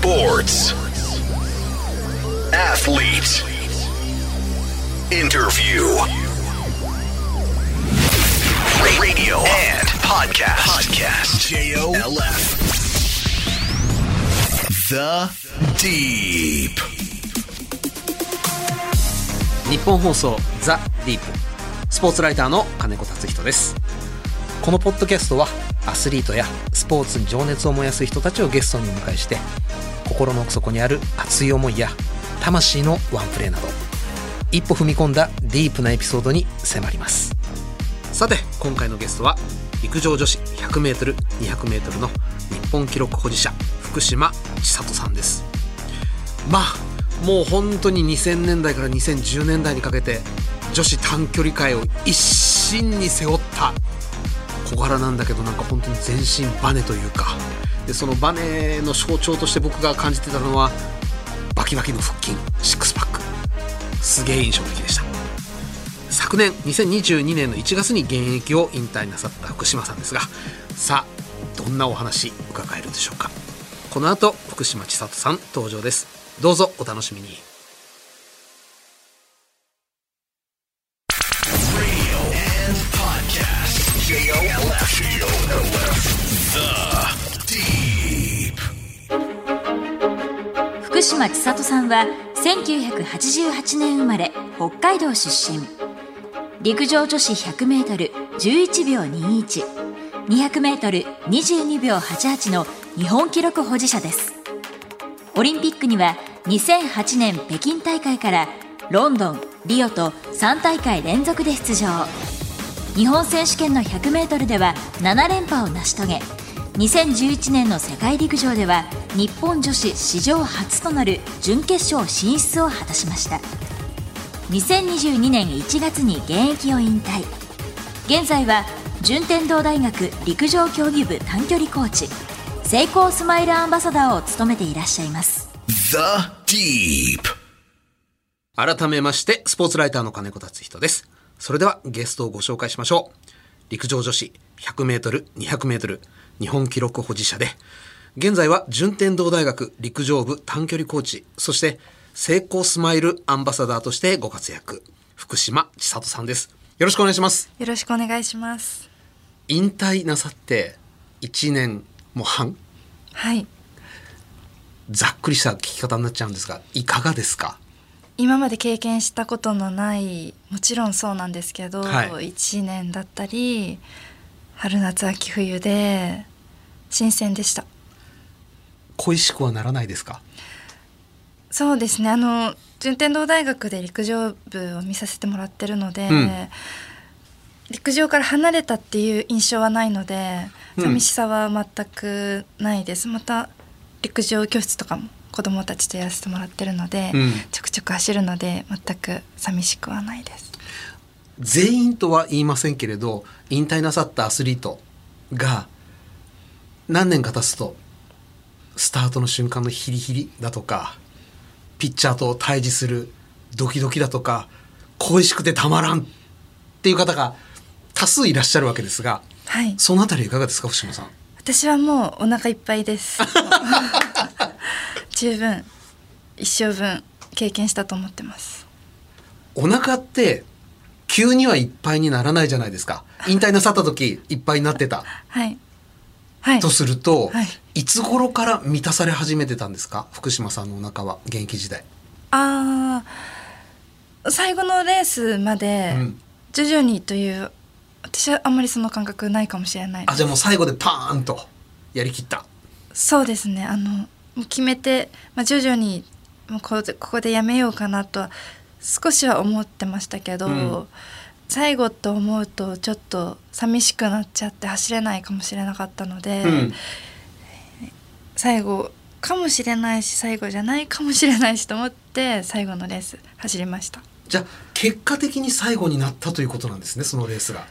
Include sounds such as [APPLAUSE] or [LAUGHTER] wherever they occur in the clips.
Sports. Athlete. Interview. Radio and podcast. Podcast. J-O-L-F. The Deep. 日本放送ザ・ディープスポーツライターの金子達人ですこのポッドキャストはアスリートやスポーツに情熱を燃やす人たちをゲストに迎えして心の奥底にある熱い思いや魂のワンプレーなど一歩踏み込んだディープなエピソードに迫ります。さて今回のゲストは陸上女子 100m200m の日本記録保持者福島千里さんです。まあもう本当に2000年代から2010年代にかけて女子短距離界を一身に背負った小柄なんだけどなんか本当に全身バネというか。でそのバネの象徴として僕が感じてたのはバキバキの腹筋シックスパック。すげえ印象的でした。昨年2022年の1月に現役を引退なさった福島さんですがさあどんなお話伺えるでしょうか。この後福島千里さん登場です。どうぞお楽しみに。島千里さんは1988年生まれ北海道出身。陸上女子 100m11 秒 21200m22 秒88の日本記録保持者です。オリンピックには2008年北京大会からロンドンリオと3大会連続で出場。日本選手権の 100m では7連覇を成し遂げ2011年の世界陸上では日本女子史上初となる準決勝進出を果たしました。2022年1月に現役を引退。現在は順天堂大学陸上競技部短距離コーチ。成功スマイルアンバサダーを務めていらっしゃいます。The Deep. 改めましてスポーツライターの金子達人です。それではゲストをご紹介しましょう。陸上女子 100m200m 日本記録保持者で現在は順天堂大学陸上部短距離コーチそして成功スマイルアンバサダーとしてご活躍。福島千里さんです。よろしくお願いします。よろしくお願いします。引退なさって1年も半？はい。ざっくりした聞き方になっちゃうんですがいかがですか？今まで経験したことのないもちろんそうなんですけど、はい。1年だったり春夏秋冬で新鮮でした。恋しくはならないですか？そうですね。あの順天堂大学で陸上部を見させてもらってるので、うん。陸上から離れたっていう印象はないのでうん。寂しさは全くないです、また陸上教室とかも子供たちとやらせてもらってるので、うん。ちょくちょく走るので全く寂しくはないです全員とは言いませんけれど引退なさったアスリートが何年か経つとスタートの瞬間のヒリヒリだとかピッチャーと対峙するドキドキだとか恋しくてたまらんっていう方が多数いらっしゃるわけですがはい。そのあたりいかがですか福島さん？私はもうお腹いっぱいです。[LAUGHS] 十分一生分経験したと思ってます。お腹って急にはいっぱいにならないじゃないですか。引退なさった時いっぱいになってた。はい。はい。とすると、はい。い、つ頃から満たされ始めてたんですか？福島さんのお腹は現役時代。あー最後のレースまでうん。徐々にという私はあんまりその感覚ないかもしれないあじゃあもう最後でパーンとやりきった。そうですね。あのもう決めて、まあ、徐々にもうここでやめようかなとは少しは思ってましたけど、うん。最後と思うとちょっと寂しくなっちゃって走れないかもしれなかったので、うん。最後かもしれないし最後じゃないかもしれないしと思って最後のレース走りました。じゃあ結果的に最後になったということなんですねそのレースが。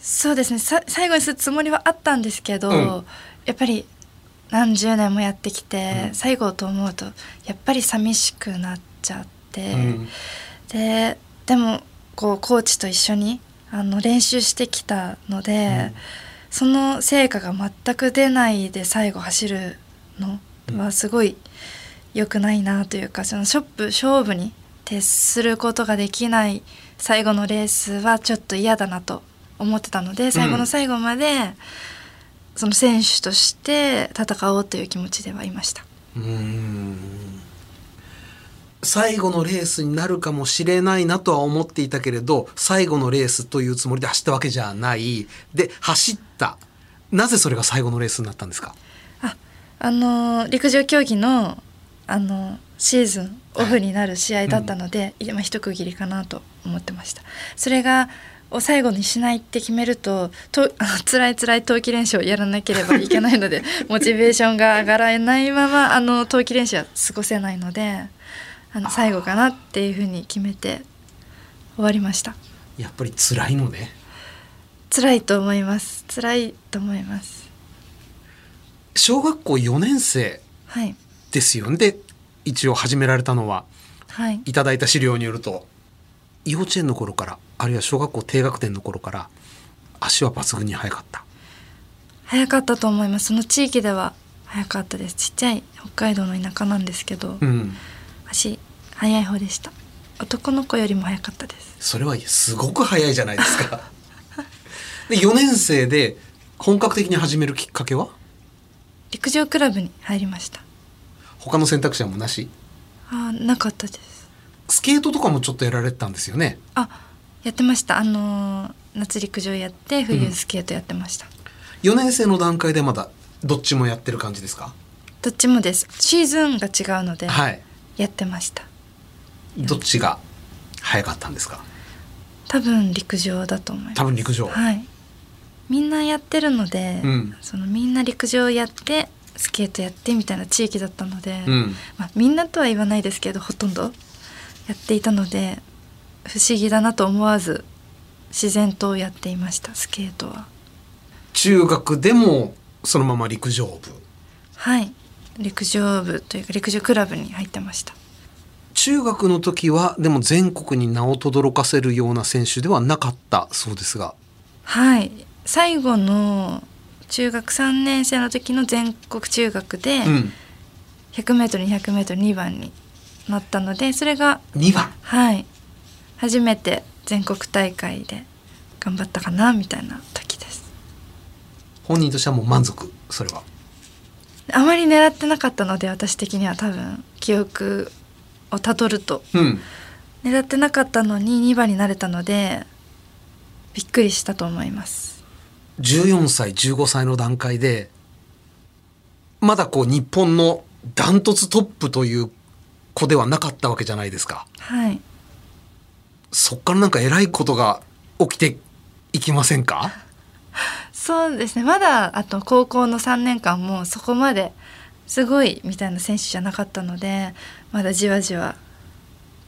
そうですね。さ最後にするつもりはあったんですけど、うん。やっぱり何十年もやってきて、うん。最後と思うとやっぱり寂しくなっちゃって、うん。ででもこうコーチと一緒にあの練習してきたので、うん。その成果が全く出ないで最後走るのはすごい良くないなというかそのショップ勝負に徹することができない最後のレースはちょっと嫌だなと思ってたので最後の最後まで、その選手として戦おうという気持ちではいました。うーん最後のレースになるかもしれないなとは思っていたけれど最後のレースというつもりで走ったわけじゃない。で走った。なぜそれが最後のレースになったんですか？ああの陸上競技のあのシーズンオフになる試合だったので、今一区切りかなと思ってました。それがを最後にしないって決めるとと辛い辛い冬季練習をやらなければいけないので [LAUGHS] モチベーションが上がらないままあの冬季練習は過ごせないのであの最後かなっていうふうに決めて終わりました。やっぱり辛いのね。辛いと思います。辛いと思います。小学校4年生はい。ですよね。で一応始められたのは。はい。いただいた資料によると幼稚園の頃からあるいは小学校低学年の頃から足は抜群に速かった。早かったと思います。その地域では早かったです。ちっちゃい北海道の田舎なんですけど、うん足早い方でした。男の子よりも早かったです。それはすごく早いじゃないですか。[LAUGHS] で4年生で本格的に始めるきっかけは？陸上クラブに入りました。他の選択肢はもうなし？あーなかったです。スケートとかもちょっとやられてたんですよね？あやってました。あのー夏陸上やって冬スケートやってました、4年生の段階でまだどっちもやってる感じですか？どっちもです。シーズンが違うのではいやってました。どっちが早かったんですか？多分陸上だと思います。多分陸上、はい。みんなやってるので、うん。そのみんな陸上やってスケートやってみたいな地域だったので、うん。まあ、みんなとは言わないですけどほとんどやっていたので不思議だなと思わず自然とやっていましたスケートは。中学でもそのまま陸上部。はい陸上部というか陸上クラブに入ってました。中学の時はでも全国に名を轟かせるような選手ではなかったそうですが。はい。最後の中学3年生の時の全国中学でうん。100m200m2 番になったのでそれが2番。はい。初めて全国大会で頑張ったかなみたいな時です。本人としてはもう満足それはあまり狙ってなかったので私的には多分記憶をたどると。うん。狙ってなかったのに2番になれたのでびっくりしたと思います。14歳15歳の段階でまだこう日本のダントツトップという子ではなかったわけじゃないですか。はい。そっからなんか偉いことが起きていきませんか？そうですね。まだあと高校の3年間もそこまですごいみたいな選手じゃなかったのでまだじわじわ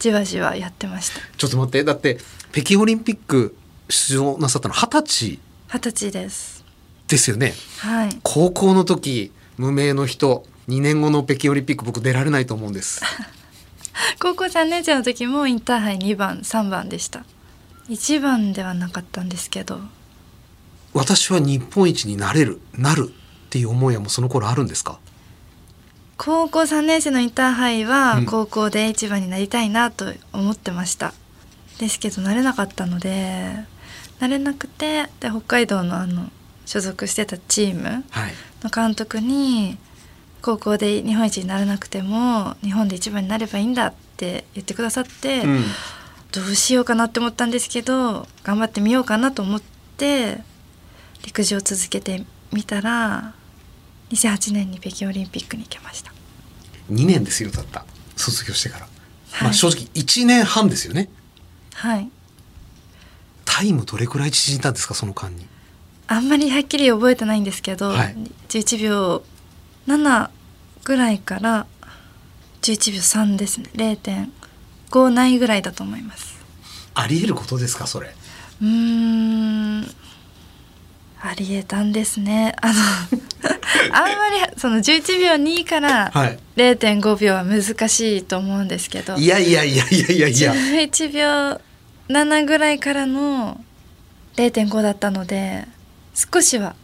じわじわやってました。ちょっと待って。だって北京オリンピック出場なさったの二十歳。二十歳です。ですよね。はい。高校の時無名の人2年後の北京オリンピック僕出られないと思うんです。[LAUGHS] 高校3年生の時もインターハイ2番3番でした。1番ではなかったんですけど私は日本一になれるなるっていう思いはもうその頃あるんですか？高校3年生のインターハイはうん。高校で1番になりたいなと思ってました、ですけどなれなかったのでなれなくてで北海道のあの所属してたチームはい。の監督に高校で日本一にならなくても日本で一番になればいいんだって言ってくださって、うん。どうしようかなって思ったんですけど頑張ってみようかなと思って陸上を続けてみたら2008年に北京オリンピックに行けました。2年ですよだった。卒業してから、まはい。あ正直1年半ですよね。はい。タイムどれくらい縮んだんですかその間に？あんまりはっきり覚えてないんですけど、はい。11秒7ぐらいから11秒3ですね。0.5ないぐらいだと思います。ありえることですかそれ。うーんありえたんですね。あの [LAUGHS] あんまりその11秒2からはい。0.5秒は難しいと思うんですけど、いやいやいやいやいやいや。11秒7ぐらいからの0.5だったので少しは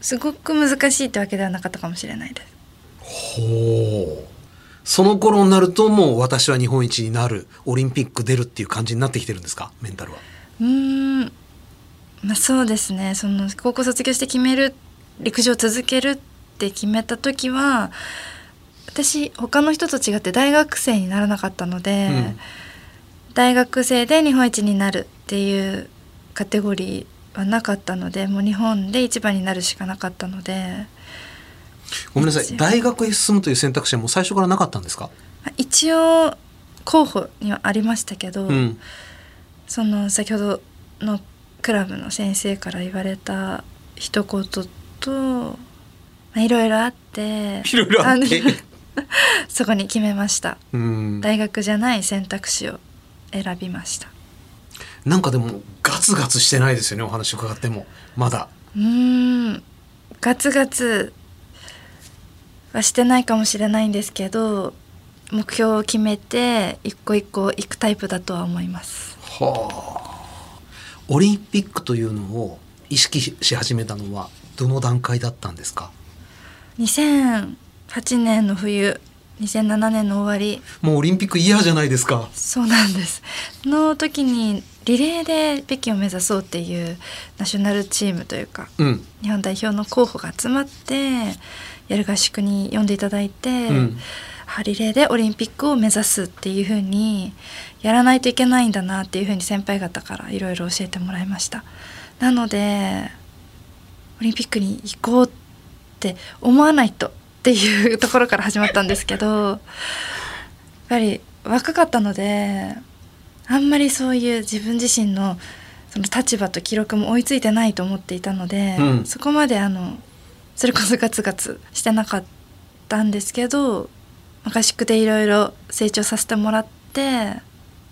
すごく難しいってわけではなかったかもしれないです。ほう。その頃になるともう私は日本一になるオリンピック出るっていう感じになってきてるんですか？メンタルは。うーんまあそうですね。その高校卒業して決める陸上を続けるって決めた時は私他の人と違って大学生にならなかったので、うん。大学生で日本一になるっていうカテゴリーはなかったのでもう日本で一番になるしかなかったので。ごめんなさい。大学へ進むという選択肢はもう最初からなかったんですか？一応候補にはありましたけど、うん。その先ほどのクラブの先生から言われた一言とまあいろいろあっていろいろあって。の [LAUGHS] そこに決めました。うん。大学じゃない選択肢を選びました。なんかでもガツガツしてないですよねお話伺っても。まだ。うーん。ガツガツはしてないかもしれないんですけど目標を決めて一個一個行くタイプだとは思います。はあオリンピックというのを意識し始めたのはどの段階だったんですか？2008年の冬2007年の終わり。もうオリンピックイヤーじゃないですか。そうなんです。の時にリレーで北京を目指そうっていうナショナルチームというかうん。日本代表の候補が集まってやる合宿に呼んでいただいて、うんあリレーでオリンピックを目指すっていう風にやらないといけないんだなっていう風に先輩方からいろいろ教えてもらいました。なのでオリンピックに行こうって思わないとっていうところから始まったんですけどやっぱり若かったのであんまりそういう自分自身のその立場と記録も追いついてないと思っていたので、うん。そこまであのそれこそガツガツしてなかったんですけど合宿でいろいろ成長させてもらって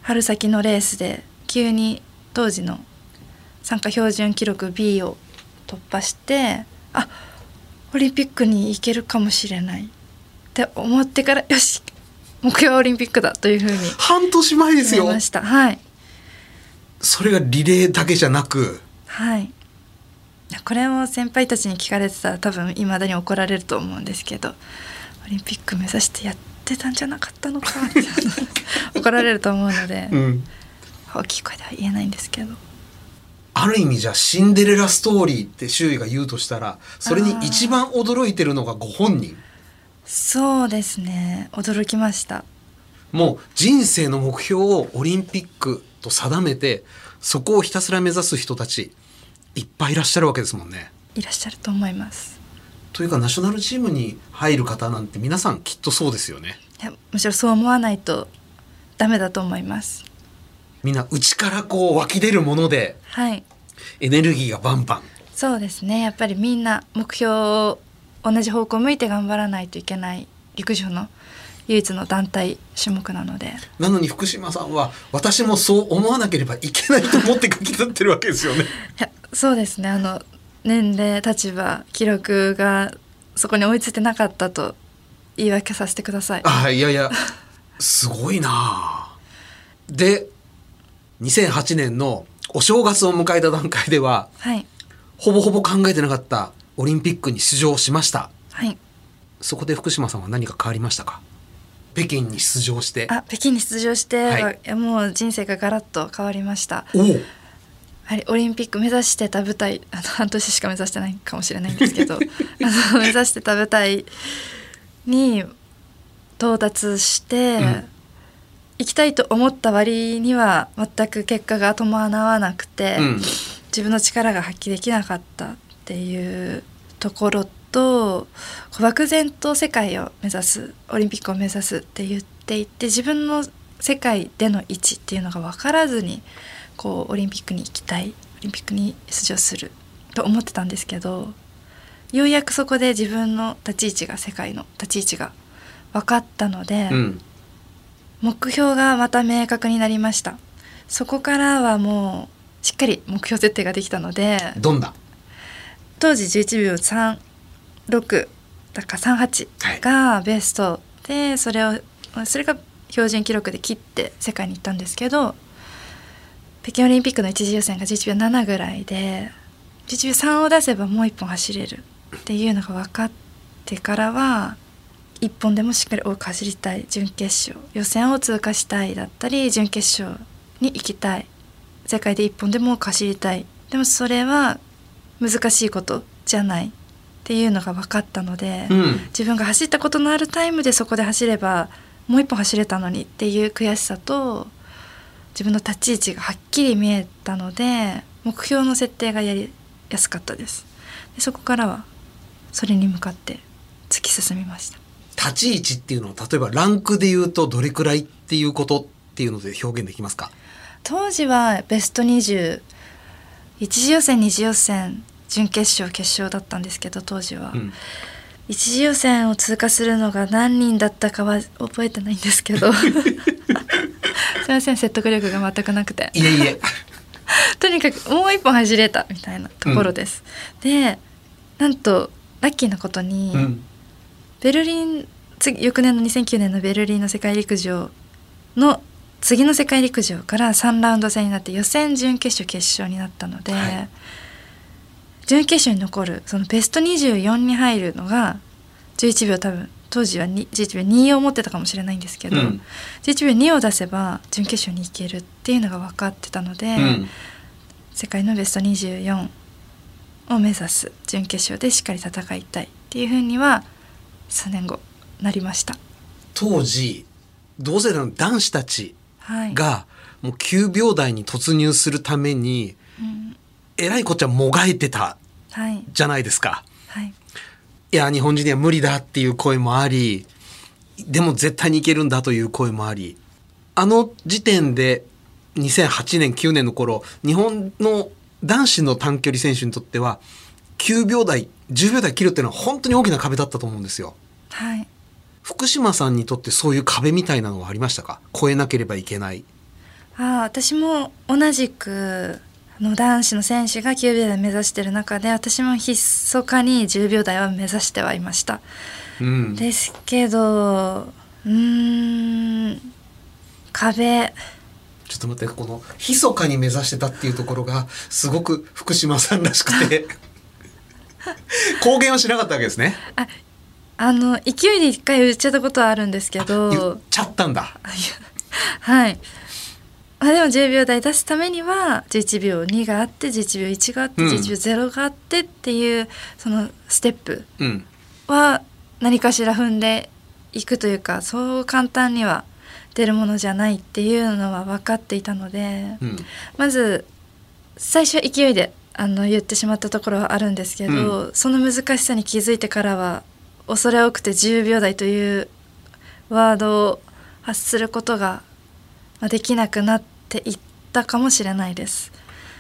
春先のレースで急に当時の参加標準記録 B を突破してあオリンピックに行けるかもしれない。って思ってからよし目標はオリンピックだというふうに半年前ですよ。ました。はい。それがリレーだけじゃなく。はい。これを先輩たちに聞かれてたら多分いまだに怒られると思うんですけどオリンピック目指してやってたんじゃなかったのかみたいな。[LAUGHS] 怒られると思うので、うん。大きい声では言えないんですけど。ある意味じゃシンデレラストーリーって周囲が言うとしたらそれに一番驚いてるのがご本人。そうですね。驚きました。もう人生の目標をオリンピックと定めてそこをひたすら目指す人たちいっぱいいらっしゃるわけですもんね。いらっしゃると思いますというかナショナルチームに入る方なんて皆さんきっとそうですよね。いやむしろそう思わないとダメだと思いますみんな内からこう湧き出るものではいエネルギーがバンバン。そうですねやっぱりみんな目標を同じ方向を向いて頑張らないといけない陸上の唯一の団体種目なのでなのに福島さんは私もそう思わなければいけないと思って書き立ってるわけですよね。いやそうですねあの年齢立場記録がそこに追いついてなかったと言い訳させてください。あいやいやすごいな。あで2008年のお正月を迎えた段階でははい。ほぼほぼ考えてなかったオリンピックに出場しました。はい。そこで福島さんは何か変わりましたか？北京に出場して。あ北京に出場して、はい。もう人生がガラッと変わりましたおおやはりオリンピック目指してた舞台 [LAUGHS] あの半年しか目指してないかもしれないんですけど [LAUGHS] あの目指してた舞台に到達して、うん。行きたいと思った割には全く結果が伴わなくて、うん。自分の力が発揮できなかったっていうところと漠然と世界を目指すオリンピックを目指すって言っていて自分の世界での位置っていうのが分からずにこうオリンピックに行きたいオリンピックに出場すると思ってたんですけどようやくそこで自分の立ち位置が世界の立ち位置が分かったので、うん。目標がまた明確になりました。そこからはもうしっかり目標設定ができたのでどんな？当時11秒36だか38がベストでそれをそれが標準記録で切って世界に行ったんですけど北京オリンピックの一次予選が11秒7ぐらいで11秒3を出せばもう一本走れるっていうのが分かってからは一本でもしっかり多く走りたい準決勝予選を通過したいだったり準決勝に行きたい。世界で一本でも多く走りたい。でもそれは難しいことじゃないっていうのが分かったので、うん。自分が走ったことのあるタイムでそこで走ればもう一本走れたのにっていう悔しさと自分の立ち位置がはっきり見えたので目標の設定がやりやすかったです。でそこからはそれに向かって突き進みました。立ち位置っていうのは例えばランクで言うとどれくらいっていうことっていうので表現できますか？当時はベスト20一次予選二次予選準決勝決勝だったんですけど当時は、うん。一次予選を通過するのが何人だったかは覚えてないんですけど。す [LAUGHS] いません説得力が全くなくて。いえいえ。[LAUGHS] とにかくもう一本走れたみたいなところです、でなんとラッキーなことに、うん。ベルリン次翌年の2009年のベルリンの世界陸上の次の世界陸上から3ラウンド戦になって予選準決勝決勝になったので、はい。準決勝に残るそのベスト24に入るのが11秒多分当時はに11秒2を持ってたかもしれないんですけど、うん。11秒2を出せば準決勝に行けるっていうのが分かってたので、うん。世界のベスト24を目指す準決勝でしっかり戦いたいっていうふうには数年後なりました。当時同世代の男子たちはい、がもう9秒台に突入するためにうん。えらいこっちゃもがいてたはい。じゃないですか。はいいや日本人には無理だっていう声もありでも絶対にいけるんだという声もありあの時点で2008年9年の頃日本の男子の短距離選手にとっては9秒台10秒台切るっていうのは本当に大きな壁だったと思うんですよ。はい福島さんにとってそういう壁みたいなのはありましたか？超えなければいけない。ああ私も同じくあの男子の選手が9秒台目指してる中で私も密かに10秒台は目指してはいました。うん、ですけどうーん壁ちょっと待ってこの密かに目指してたっていうところがすごく福島さんらしくて [LAUGHS] 公言はしなかったわけですね。ああの勢いで一回言っちゃったことはあるんですけ言っどちゃったんだ。はいあでも10秒台出すためには11秒2があって11秒1があってうん11秒0があってっていうそのステップうん。は何かしら踏んでいくというかそう簡単には出るものじゃないっていうのは分かっていたので、うん。まず最初は勢いであの言ってしまったところはあるんですけど、その難しさに気づいてからは恐れ多くて10秒台というワードを発することがまあできなくなっていったかもしれないです。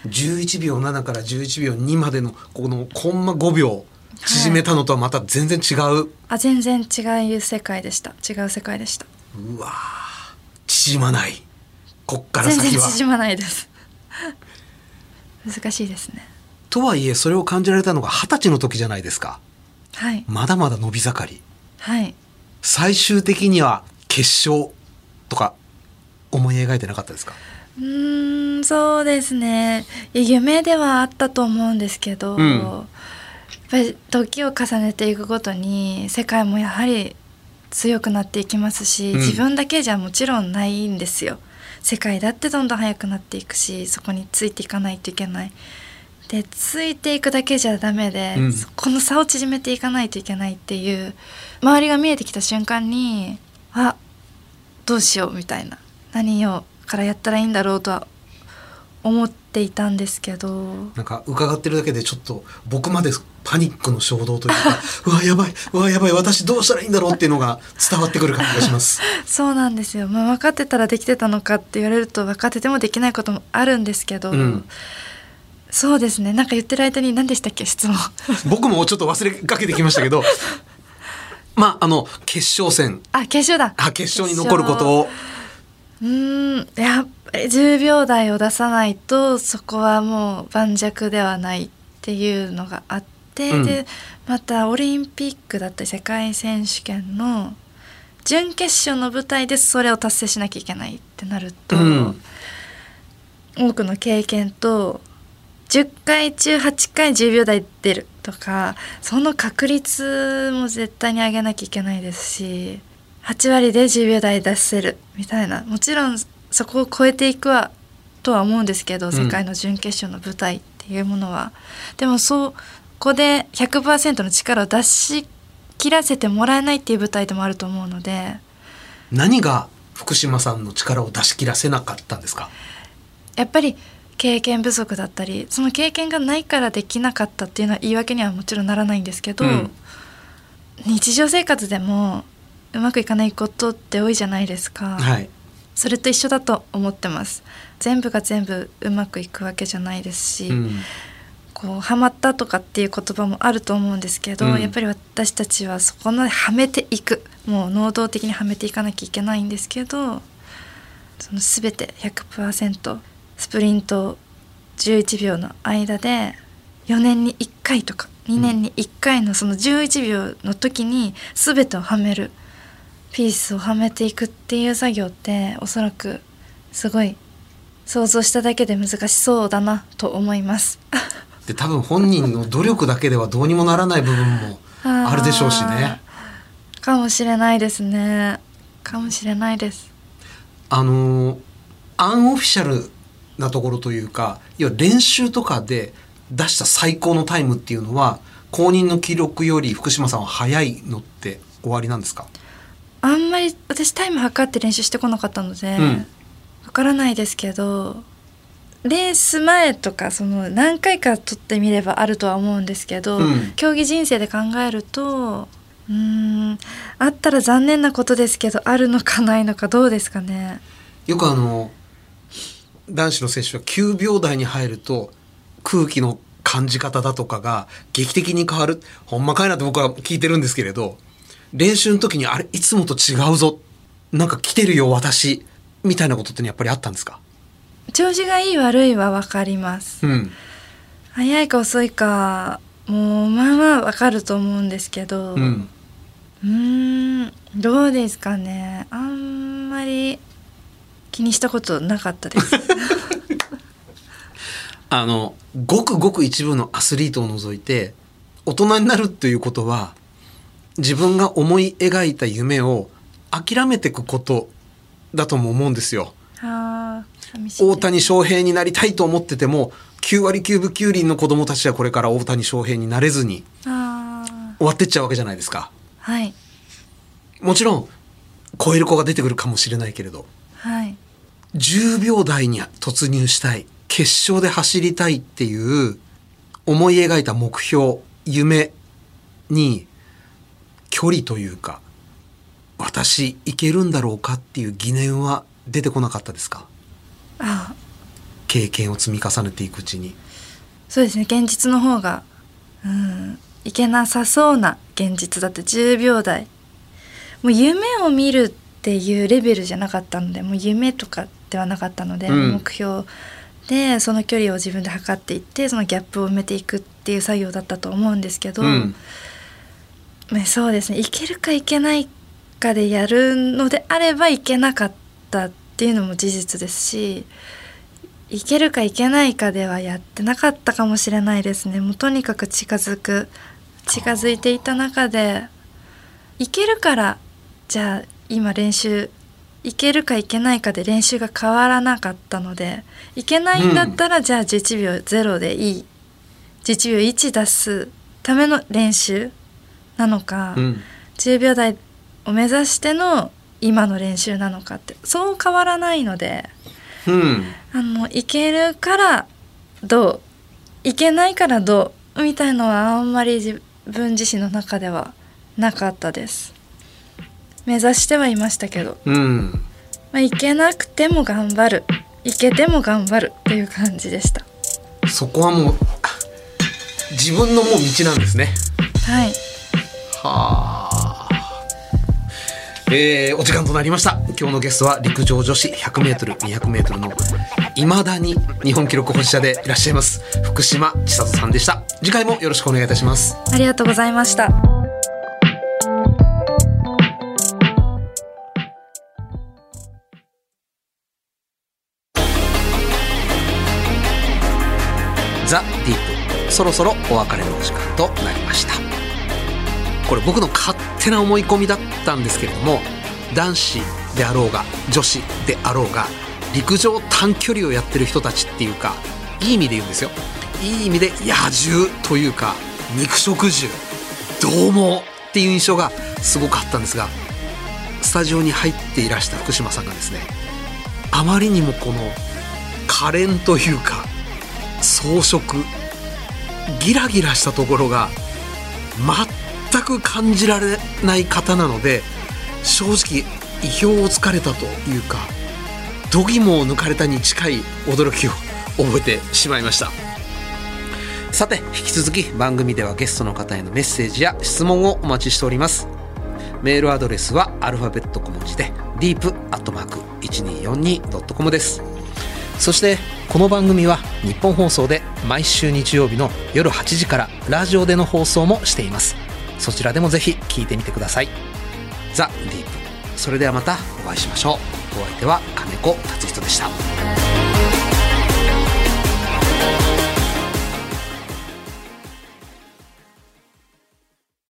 11秒7から11秒2までのこのコンマ5秒縮めたのとはまた全然違う。あ全然違う世界でした違う世界でしたうわー縮まない。こっから全然先は。縮まないです [LAUGHS] 難しいですねとはいえそれを感じられたのが二十歳の時じゃないですか。はいまだまだ伸び盛り。はい最終的には決勝とか思い描いてなかったですか？うーんそうですね。夢ではあったと思うんですけど、うん。やっぱり時を重ねていくごとに世界もやはり強くなっていきますし、うん。自分だけじゃもちろんないんですよ。世界だってどんどん速くなっていくしそこについていかないといけない。でついていくだけじゃダメで、うん。この差を縮めていかないといけないっていう周りが見えてきた瞬間にあどうしようみたいな何をからやったらいいんだろうとは思っていたんですけど。なんか伺ってるだけでちょっと僕までパニックの衝動というか [LAUGHS] うわやばいうわやばい私どうしたらいいんだろうっていうのが伝わってくる感じがします。[LAUGHS] そうなんですよ、まあ、分かってたらできてたのかって言われると分かっててもできないこともあるんですけど、うん。そうですね。なんか言ってる間に何でしたっけ？質問。[LAUGHS] 僕もちょっと忘れかけてきましたけど。まああの決勝戦。あ決勝だ。あ決勝に残ることをうーん。やっぱり10秒台を出さないとそこはもう盤石ではないっていうのがあって、うん。でまたオリンピックだったり世界選手権の準決勝の舞台でそれを達成しなきゃいけないってなると、うん。多くの経験と10回中8回10秒台出るとかその確率も絶対に上げなきゃいけないですし8割で10秒台出せる。みたいな。もちろんそこを超えていくはとは思うんですけど、世界の準決勝の舞台っていうものは。でもそこで100%の力を出し切らせてもらえないっていう舞台でもあると思うので。何が福島さんの力を出し切らせなかったんですか？やっぱり経験不足だったりその経験がないからできなかったっていうのは言い訳にはもちろんならないんですけど、うん。日常生活でもうまくいかないことって多いじゃないですか、はい。それと一緒だと思ってます。全部が全部うまくいくわけじゃないですし、うん。こうハマったとかっていう言葉もあると思うんですけど、うん。やっぱり私たちはそこまではめていく。もう能動的にはめていかなきゃいけないんですけどその全て100%スプリント11秒の間で4年に1回とか2年に1回のその11秒の時に全てをはめるピースをはめていくっていう作業っておそらくすごい想像しただけで難しそうだなと思います。[LAUGHS] で多分本人の努力だけではどうにもならない部分もあるでしょうしね。かもしれないですねかもしれないですあのーアンオフィシャルなところというか要は練習とかで出した最高のタイムっていうのは公認の記録より福島さんは早いのって終わりなんですか？あんまり私タイム測って練習してこなかったのでわ、うん。からないですけどレース前とかその何回か取ってみればあるとは思うんですけど、うん。競技人生で考えるとうーんあったら残念なことですけどあるのかないのかどうですかね。よくあの男子の選手は9秒台に入ると空気の感じ方だとかが劇的に変わる。ほんまかいなって僕は聞いてるんですけれど練習の時にあれいつもと違うぞ。なんか来てるよ私。みたいなことってやっぱりあったんですか？調子がいい悪いは分かります。うん。早いか遅いかもうまあまあ分かると思うんですけど、うんどうですかね。あんまり気にしたことなかったです。[LAUGHS] あのごくごく一部のアスリートを除いて大人になるということは自分が思い描いた夢を諦めていくことだとも思うんですよ。大谷翔平になりたいと思ってても9割9分9厘の子供たちはこれから大谷翔平になれずに終わってっちゃうわけじゃないですか。はいもちろん超える子が出てくるかもしれないけれどはい10秒台に突入したい決勝で走りたいっていう思い描いた目標夢に距離というか私いけるんだろうかっていう疑念は出てこなかったですか？あ。経験を積み重ねていくうちに。そうですね現実の方がうんいけなさそうな現実だって10秒台。もう夢を見るっていうレベルじゃなかったのでもう夢とかではなかったので、うん。目標でその距離を自分で測っていってそのギャップを埋めていくっていう作業だったと思うんですけど、うんねそうですね。いけるかいけないかでやるのであればいけなかったっていうのも事実ですしいけるかいけないかではやってなかったかもしれないですね。もうとにかく近づく近づいていた中でいけるからじゃあ今練習いけるかいけないかで練習が変わらなかったのでいけないんだったら、じゃあ11秒0でいい。11秒1出すための練習なのか、うん。10秒台を目指しての今の練習なのかってそう変わらないのでうん。あのいけるからどういけないからどうみたいのはあんまり自分自身の中ではなかったです。目指してはいましたけど、うん。まあ、いけなくても頑張る。いけても頑張るっていう感じでした。そこはもう自分のもう道なんですね。はいはあ。えー、お時間となりました。今日のゲストは陸上女子 100m、200m の未だに日本記録保持者でいらっしゃいます福島千里さんでした。次回もよろしくお願いいたします。ありがとうございましたザ・そろそろお別れのお時間となりましたこれ僕の勝手な思い込みだったんですけれども男子であろうが女子であろうが陸上短距離をやってる人たちっていうかいい意味で言うんですよ。いい意味で野獣というか肉食獣。獰猛っていう印象がすごかったんですがスタジオに入っていらした福島さんがですねあまりにもこの可憐というか装飾ギラギラしたところが全く感じられない方なので正直意表をつかれたというか度肝を抜かれたに近い驚きを覚えてしまいました。さて引き続き番組ではゲストの方へのメッセージや質問をお待ちしております。メールアドレスはアルファベット小文字で deep.1242.com です。そしてこの番組は日本放送で毎週日曜日の夜8時からラジオでの放送もしています。そちらでもぜひ聞いてみてください。ザ・ディープ。それではまたお会いしましょう。お相手は金子達人でした。